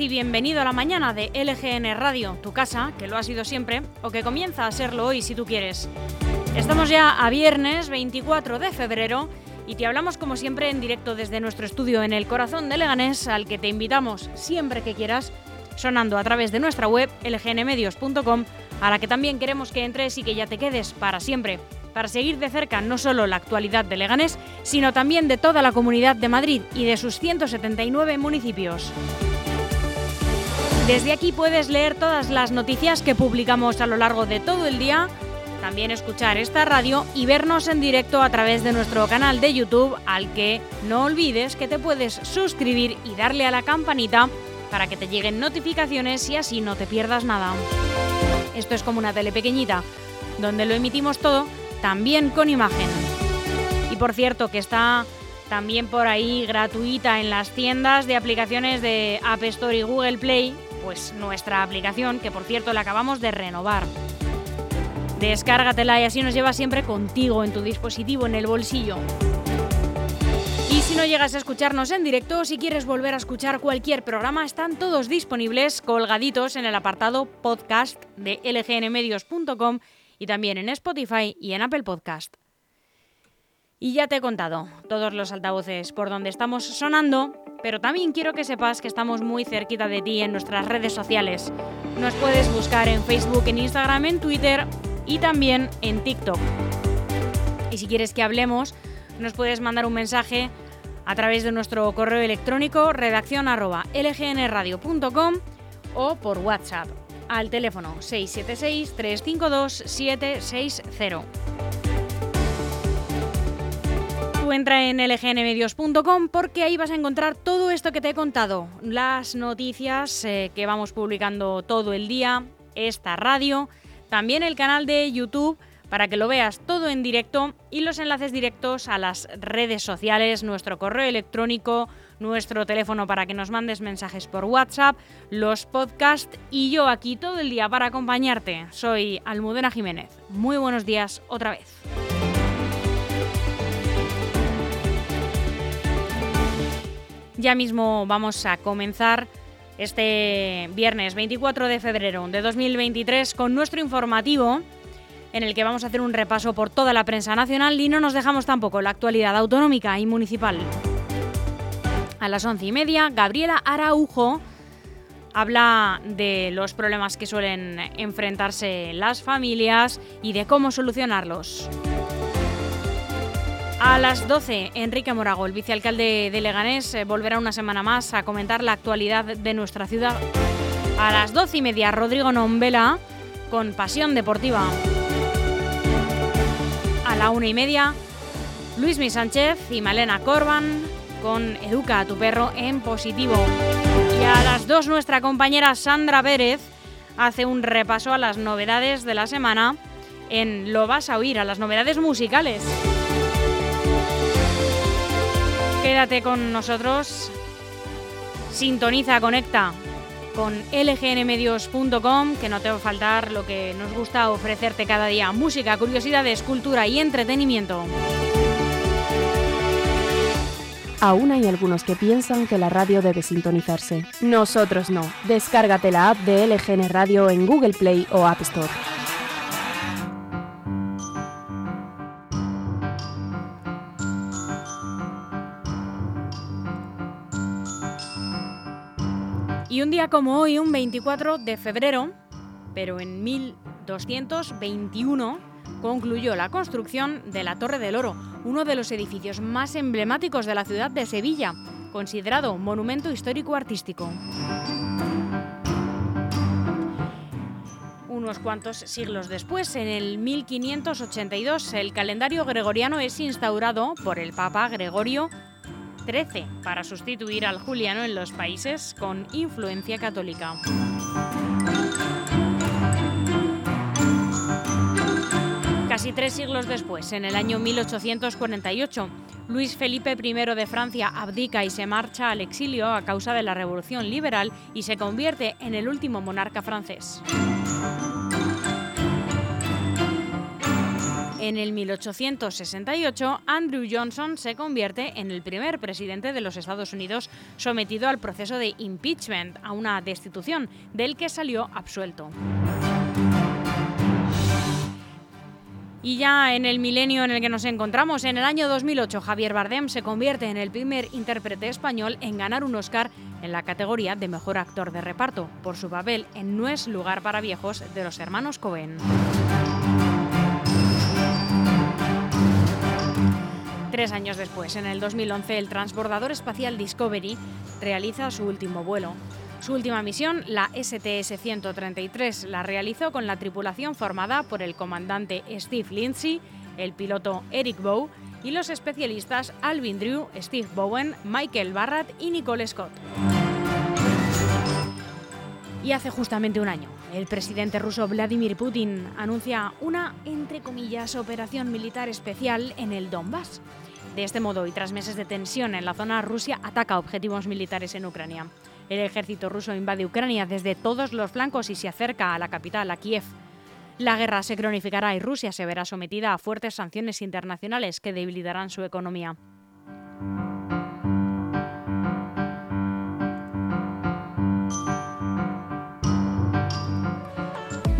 y bienvenido a la mañana de LGN Radio, tu casa, que lo ha sido siempre, o que comienza a serlo hoy si tú quieres. Estamos ya a viernes 24 de febrero y te hablamos como siempre en directo desde nuestro estudio en el corazón de Leganés, al que te invitamos siempre que quieras, sonando a través de nuestra web lgnmedios.com, a la que también queremos que entres y que ya te quedes para siempre para seguir de cerca no solo la actualidad de Leganés, sino también de toda la comunidad de Madrid y de sus 179 municipios. Desde aquí puedes leer todas las noticias que publicamos a lo largo de todo el día, también escuchar esta radio y vernos en directo a través de nuestro canal de YouTube, al que no olvides que te puedes suscribir y darle a la campanita para que te lleguen notificaciones y así no te pierdas nada. Esto es como una tele pequeñita, donde lo emitimos todo también con imagen. Y por cierto, que está también por ahí gratuita en las tiendas de aplicaciones de App Store y Google Play, pues nuestra aplicación, que por cierto la acabamos de renovar. Descárgatela y así nos lleva siempre contigo en tu dispositivo, en el bolsillo. Y si no llegas a escucharnos en directo o si quieres volver a escuchar cualquier programa, están todos disponibles colgaditos en el apartado podcast de lgnmedios.com y también en Spotify y en Apple Podcast. Y ya te he contado todos los altavoces por donde estamos sonando, pero también quiero que sepas que estamos muy cerquita de ti en nuestras redes sociales. Nos puedes buscar en Facebook, en Instagram, en Twitter y también en TikTok. Y si quieres que hablemos, nos puedes mandar un mensaje a través de nuestro correo electrónico redacción o por WhatsApp al teléfono 676-352-760. Tú entra en lgnmedios.com porque ahí vas a encontrar todo esto que te he contado, las noticias eh, que vamos publicando todo el día, esta radio, también el canal de YouTube para que lo veas todo en directo y los enlaces directos a las redes sociales, nuestro correo electrónico, nuestro teléfono para que nos mandes mensajes por WhatsApp, los podcasts y yo aquí todo el día para acompañarte. Soy Almudena Jiménez. Muy buenos días otra vez. Ya mismo vamos a comenzar este viernes 24 de febrero de 2023 con nuestro informativo en el que vamos a hacer un repaso por toda la prensa nacional y no nos dejamos tampoco la actualidad autonómica y municipal. A las once y media, Gabriela Araujo habla de los problemas que suelen enfrentarse las familias y de cómo solucionarlos. A las 12, Enrique Morago, el vicealcalde de Leganés, eh, volverá una semana más a comentar la actualidad de nuestra ciudad. A las doce y media, Rodrigo Nombela con Pasión Deportiva. A la una y media, Luis Mi Sánchez y Malena Corban con Educa a tu perro en positivo. Y a las dos nuestra compañera Sandra Pérez hace un repaso a las novedades de la semana en Lo vas a oír, a las novedades musicales. Quédate con nosotros, sintoniza, conecta con lgnmedios.com, que no te va a faltar lo que nos gusta ofrecerte cada día, música, curiosidades, cultura y entretenimiento. Aún hay algunos que piensan que la radio debe sintonizarse. Nosotros no. Descárgate la app de LGN Radio en Google Play o App Store. Día como hoy, un 24 de febrero, pero en 1221, concluyó la construcción de la Torre del Oro, uno de los edificios más emblemáticos de la ciudad de Sevilla, considerado monumento histórico artístico. Unos cuantos siglos después, en el 1582, el calendario gregoriano es instaurado por el Papa Gregorio XIII para sustituir al juliano en los países con influencia católica. Casi tres siglos después, en el año 1848, Luis Felipe I de Francia abdica y se marcha al exilio a causa de la Revolución Liberal y se convierte en el último monarca francés. En el 1868, Andrew Johnson se convierte en el primer presidente de los Estados Unidos sometido al proceso de impeachment, a una destitución, del que salió absuelto. Y ya en el milenio en el que nos encontramos, en el año 2008, Javier Bardem se convierte en el primer intérprete español en ganar un Oscar en la categoría de Mejor Actor de Reparto, por su papel en No es lugar para viejos de los hermanos Cohen. Tres años después, en el 2011, el transbordador espacial Discovery realiza su último vuelo. Su última misión, la STS-133, la realizó con la tripulación formada por el comandante Steve Lindsay, el piloto Eric Bow y los especialistas Alvin Drew, Steve Bowen, Michael Barratt y Nicole Scott. Y hace justamente un año, el presidente ruso Vladimir Putin anuncia una, entre comillas, operación militar especial en el Donbass. De este modo, y tras meses de tensión en la zona, Rusia ataca objetivos militares en Ucrania. El ejército ruso invade Ucrania desde todos los flancos y se acerca a la capital, a Kiev. La guerra se cronificará y Rusia se verá sometida a fuertes sanciones internacionales que debilitarán su economía.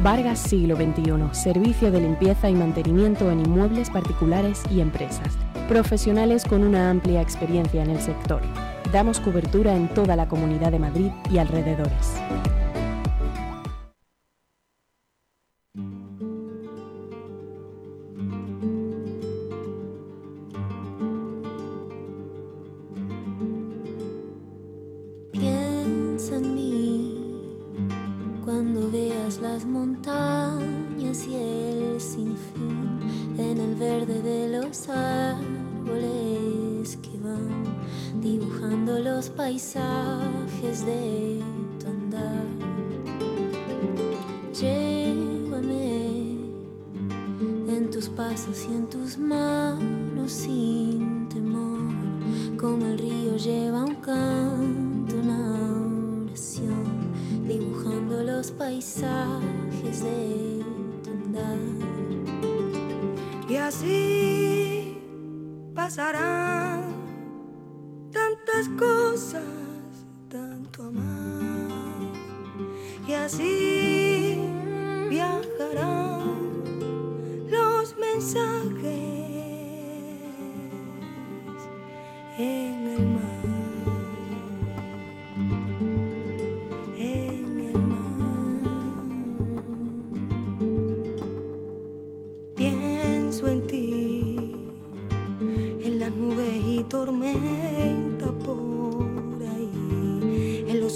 Vargas Siglo XXI, servicio de limpieza y mantenimiento en inmuebles particulares y empresas. Profesionales con una amplia experiencia en el sector Damos cobertura en toda la Comunidad de Madrid y alrededores. Piensa en mí cuando veas las montañas y el sinfín en el verde de los árboles que van dibujando los paisajes de tu andar. Llévame en tus pasos y en tus manos sin así pasarán tantas cosas, tanto amar. Y así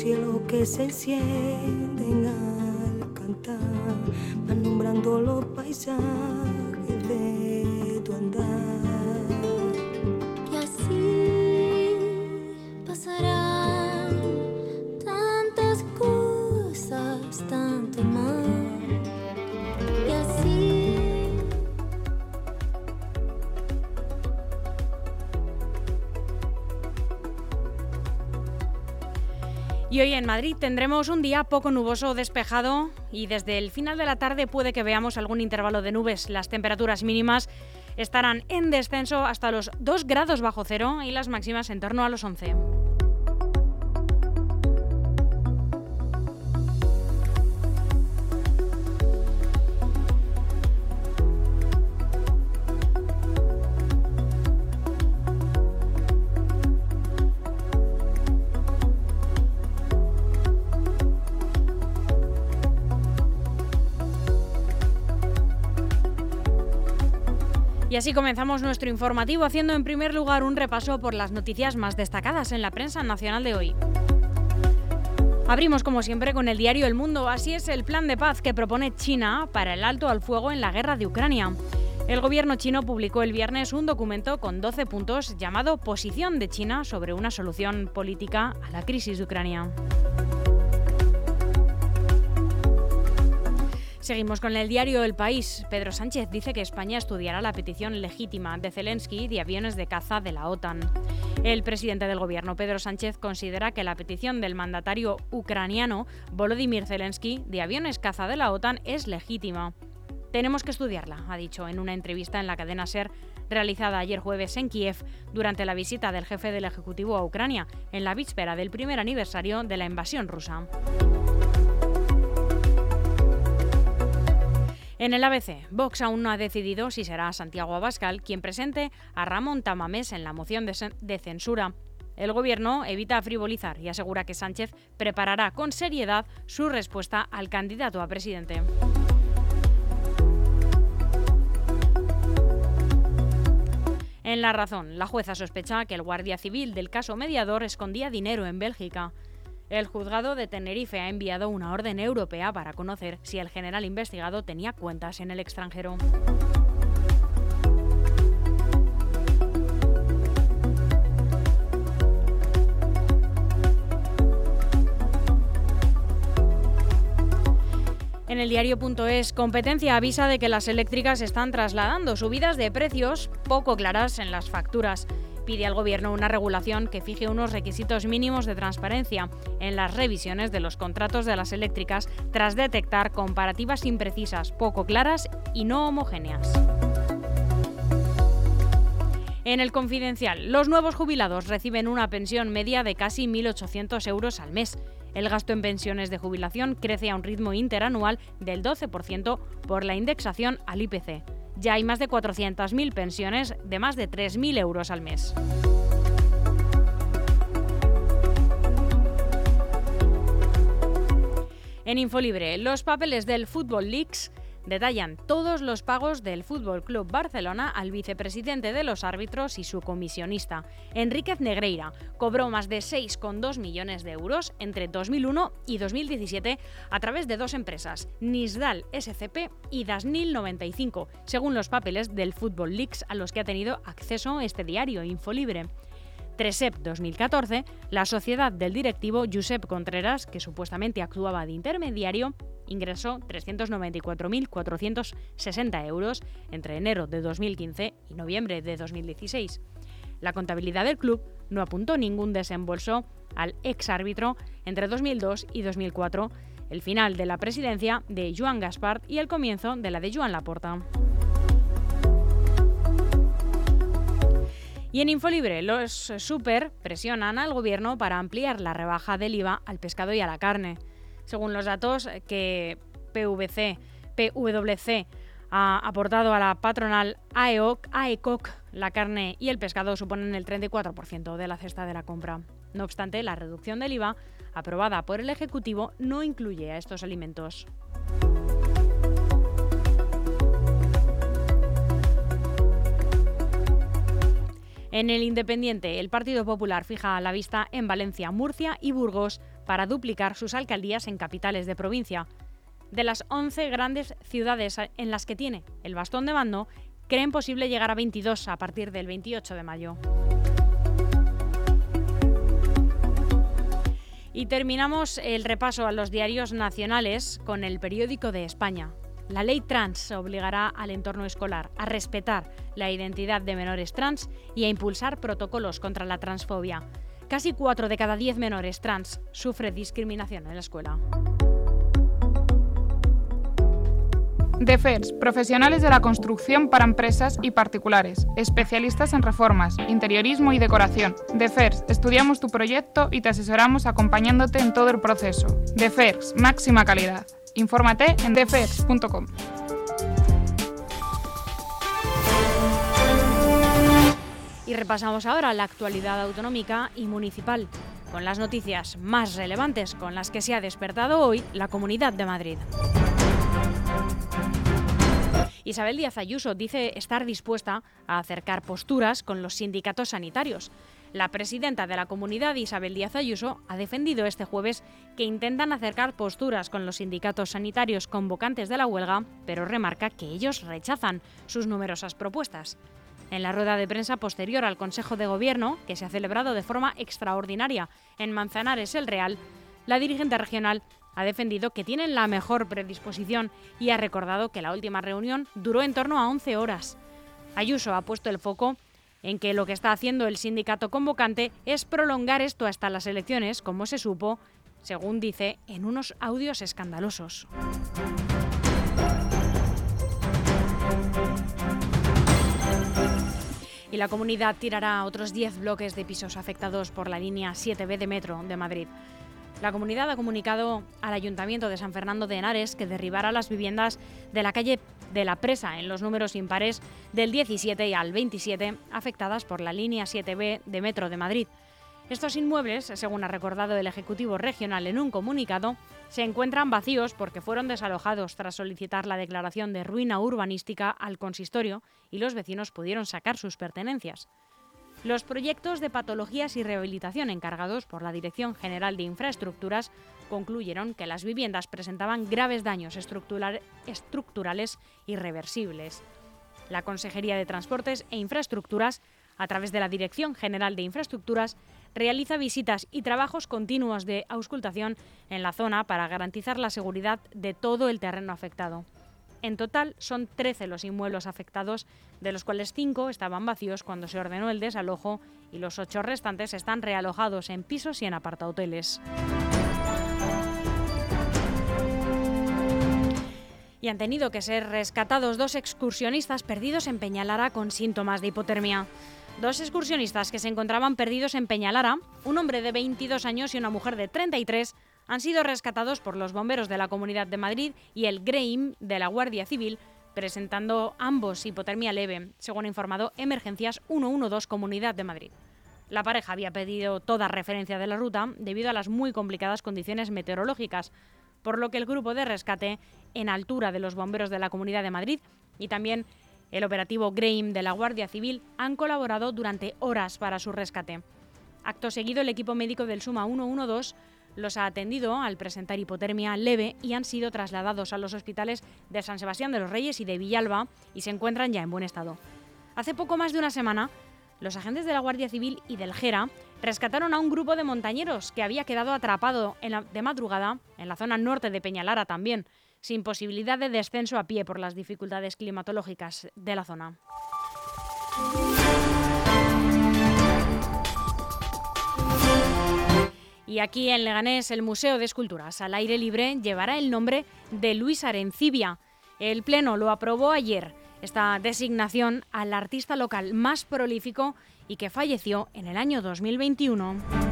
cielos que se encienden al cantar, van los paisajes de tu andar. Y así pasarán Y hoy en Madrid tendremos un día poco nuboso, despejado y desde el final de la tarde puede que veamos algún intervalo de nubes. Las temperaturas mínimas estarán en descenso hasta los 2 grados bajo cero y las máximas en torno a los 11. Y así comenzamos nuestro informativo haciendo en primer lugar un repaso por las noticias más destacadas en la prensa nacional de hoy. Abrimos como siempre con el diario El Mundo, así es el plan de paz que propone China para el alto al fuego en la guerra de Ucrania. El gobierno chino publicó el viernes un documento con 12 puntos llamado Posición de China sobre una solución política a la crisis de Ucrania. Seguimos con el diario El País. Pedro Sánchez dice que España estudiará la petición legítima de Zelensky de aviones de caza de la OTAN. El presidente del gobierno, Pedro Sánchez, considera que la petición del mandatario ucraniano Volodymyr Zelensky de aviones caza de la OTAN es legítima. Tenemos que estudiarla, ha dicho en una entrevista en la cadena SER realizada ayer jueves en Kiev durante la visita del jefe del Ejecutivo a Ucrania, en la víspera del primer aniversario de la invasión rusa. En el ABC, Vox aún no ha decidido si será Santiago Abascal quien presente a Ramón Tamamés en la moción de, censura. El Gobierno evita frivolizar y asegura que Sánchez preparará con seriedad su respuesta al candidato a presidente. En la razón, la jueza sospecha que el guardia civil del caso mediador escondía dinero en Bélgica. El juzgado de Tenerife ha enviado una orden europea para conocer si el general investigado tenía cuentas en el extranjero. En el diario.es, competencia avisa de que las eléctricas están trasladando subidas de precios poco claras en las facturas pide al Gobierno una regulación que fije unos requisitos mínimos de transparencia en las revisiones de los contratos de las eléctricas tras detectar comparativas imprecisas, poco claras y no homogéneas. En el confidencial, los nuevos jubilados reciben una pensión media de casi 1.800 euros al mes. El gasto en pensiones de jubilación crece a un ritmo interanual del 12% por la indexación al IPC ya hay más de 400.000 pensiones de más de 3.000 euros al mes. En Infolibre, los papeles del Football Leaks detallan todos los pagos del Fútbol Club Barcelona al vicepresidente de los árbitros y su comisionista. Enríquez Negreira cobró más de 6,2 millones de euros entre 2001 y 2017 a través de dos empresas, Nisdal SCP y Dasnil 95, según los papeles del Football Leaks a los que ha tenido acceso este diario Infolibre. Tresep 2014, la sociedad del directivo Josep Contreras, que supuestamente actuaba de intermediario, ingresó 394.460 euros entre enero de 2015 y noviembre de 2016. La contabilidad del club no apuntó ningún desembolso al ex árbitro entre 2002 y 2004, el final de la presidencia de Joan Gaspard y el comienzo de la de Joan Laporta. Y en Infolibre, los super presionan al gobierno para ampliar la rebaja del IVA al pescado y a la carne según los datos que PVC, PWC ha aportado a la patronal AEOC, AECOC, la carne y el pescado suponen el 34% de la cesta de la compra. No obstante, la reducción del IVA, aprobada por el Ejecutivo, no incluye a estos alimentos. En el Independiente, el Partido Popular fija la vista en Valencia, Murcia y Burgos para duplicar sus alcaldías en capitales de provincia. De las 11 grandes ciudades en las que tiene el bastón de mando, creen posible llegar a 22 a partir del 28 de mayo. Y terminamos el repaso a los diarios nacionales con el periódico de España. La ley trans obligará al entorno escolar a respetar la identidad de menores trans y a impulsar protocolos contra la transfobia. Casi 4 de cada 10 menores trans sufre discriminación en la escuela. DEFERS, profesionales de la construcción para empresas y particulares, especialistas en reformas, interiorismo y decoración. DEFERS, estudiamos tu proyecto y te asesoramos acompañándote en todo el proceso. DEFERS, máxima calidad. Infórmate en defers.com. Y repasamos ahora la actualidad autonómica y municipal, con las noticias más relevantes con las que se ha despertado hoy la Comunidad de Madrid. Isabel Díaz Ayuso dice estar dispuesta a acercar posturas con los sindicatos sanitarios. La presidenta de la comunidad, Isabel Díaz Ayuso, ha defendido este jueves que intentan acercar posturas con los sindicatos sanitarios convocantes de la huelga, pero remarca que ellos rechazan sus numerosas propuestas. En la rueda de prensa posterior al Consejo de Gobierno, que se ha celebrado de forma extraordinaria en Manzanares el Real, la dirigente regional ha defendido que tienen la mejor predisposición y ha recordado que la última reunión duró en torno a 11 horas. Ayuso ha puesto el foco en que lo que está haciendo el sindicato convocante es prolongar esto hasta las elecciones, como se supo, según dice, en unos audios escandalosos. Y la comunidad tirará otros 10 bloques de pisos afectados por la línea 7B de metro de Madrid. La comunidad ha comunicado al Ayuntamiento de San Fernando de Henares que derribará las viviendas de la calle de la Presa en los números impares del 17 y al 27 afectadas por la línea 7B de Metro de Madrid. Estos inmuebles, según ha recordado el Ejecutivo Regional en un comunicado, se encuentran vacíos porque fueron desalojados tras solicitar la declaración de ruina urbanística al consistorio y los vecinos pudieron sacar sus pertenencias. Los proyectos de patologías y rehabilitación encargados por la Dirección General de Infraestructuras concluyeron que las viviendas presentaban graves daños estructurales irreversibles. La Consejería de Transportes e Infraestructuras, a través de la Dirección General de Infraestructuras, realiza visitas y trabajos continuos de auscultación en la zona para garantizar la seguridad de todo el terreno afectado. En total son 13 los inmuebles afectados, de los cuales 5 estaban vacíos cuando se ordenó el desalojo y los 8 restantes están realojados en pisos y en apartahoteles. Y han tenido que ser rescatados dos excursionistas perdidos en Peñalara con síntomas de hipotermia. Dos excursionistas que se encontraban perdidos en Peñalara, un hombre de 22 años y una mujer de 33, han sido rescatados por los bomberos de la Comunidad de Madrid y el GREIM de la Guardia Civil, presentando ambos hipotermia leve, según ha informado Emergencias 112 Comunidad de Madrid. La pareja había pedido toda referencia de la ruta debido a las muy complicadas condiciones meteorológicas, por lo que el grupo de rescate en altura de los bomberos de la Comunidad de Madrid y también el operativo GREIM de la Guardia Civil han colaborado durante horas para su rescate. Acto seguido, el equipo médico del Suma 112 los ha atendido al presentar hipotermia leve y han sido trasladados a los hospitales de San Sebastián de los Reyes y de Villalba y se encuentran ya en buen estado. Hace poco más de una semana, los agentes de la Guardia Civil y del Gera rescataron a un grupo de montañeros que había quedado atrapado de madrugada en la zona norte de Peñalara también, sin posibilidad de descenso a pie por las dificultades climatológicas de la zona. Y aquí en Leganés, el Museo de Esculturas al aire libre llevará el nombre de Luis Arencibia. El Pleno lo aprobó ayer, esta designación al artista local más prolífico y que falleció en el año 2021.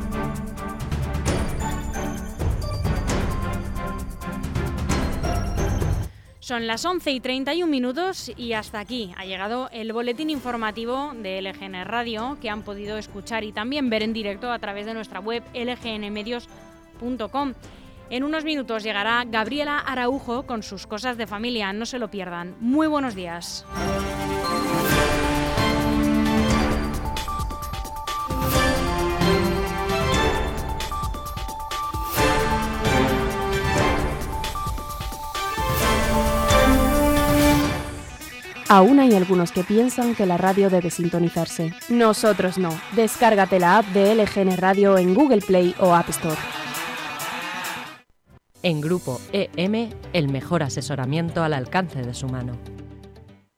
Son las 11 y 31 minutos y hasta aquí ha llegado el boletín informativo de LGN Radio que han podido escuchar y también ver en directo a través de nuestra web lgnmedios.com. En unos minutos llegará Gabriela Araujo con sus cosas de familia, no se lo pierdan. Muy buenos días. Aún hay algunos que piensan que la radio debe sintonizarse. Nosotros no. Descárgate la app de LGN Radio en Google Play o App Store. En Grupo EM, el mejor asesoramiento al alcance de su mano.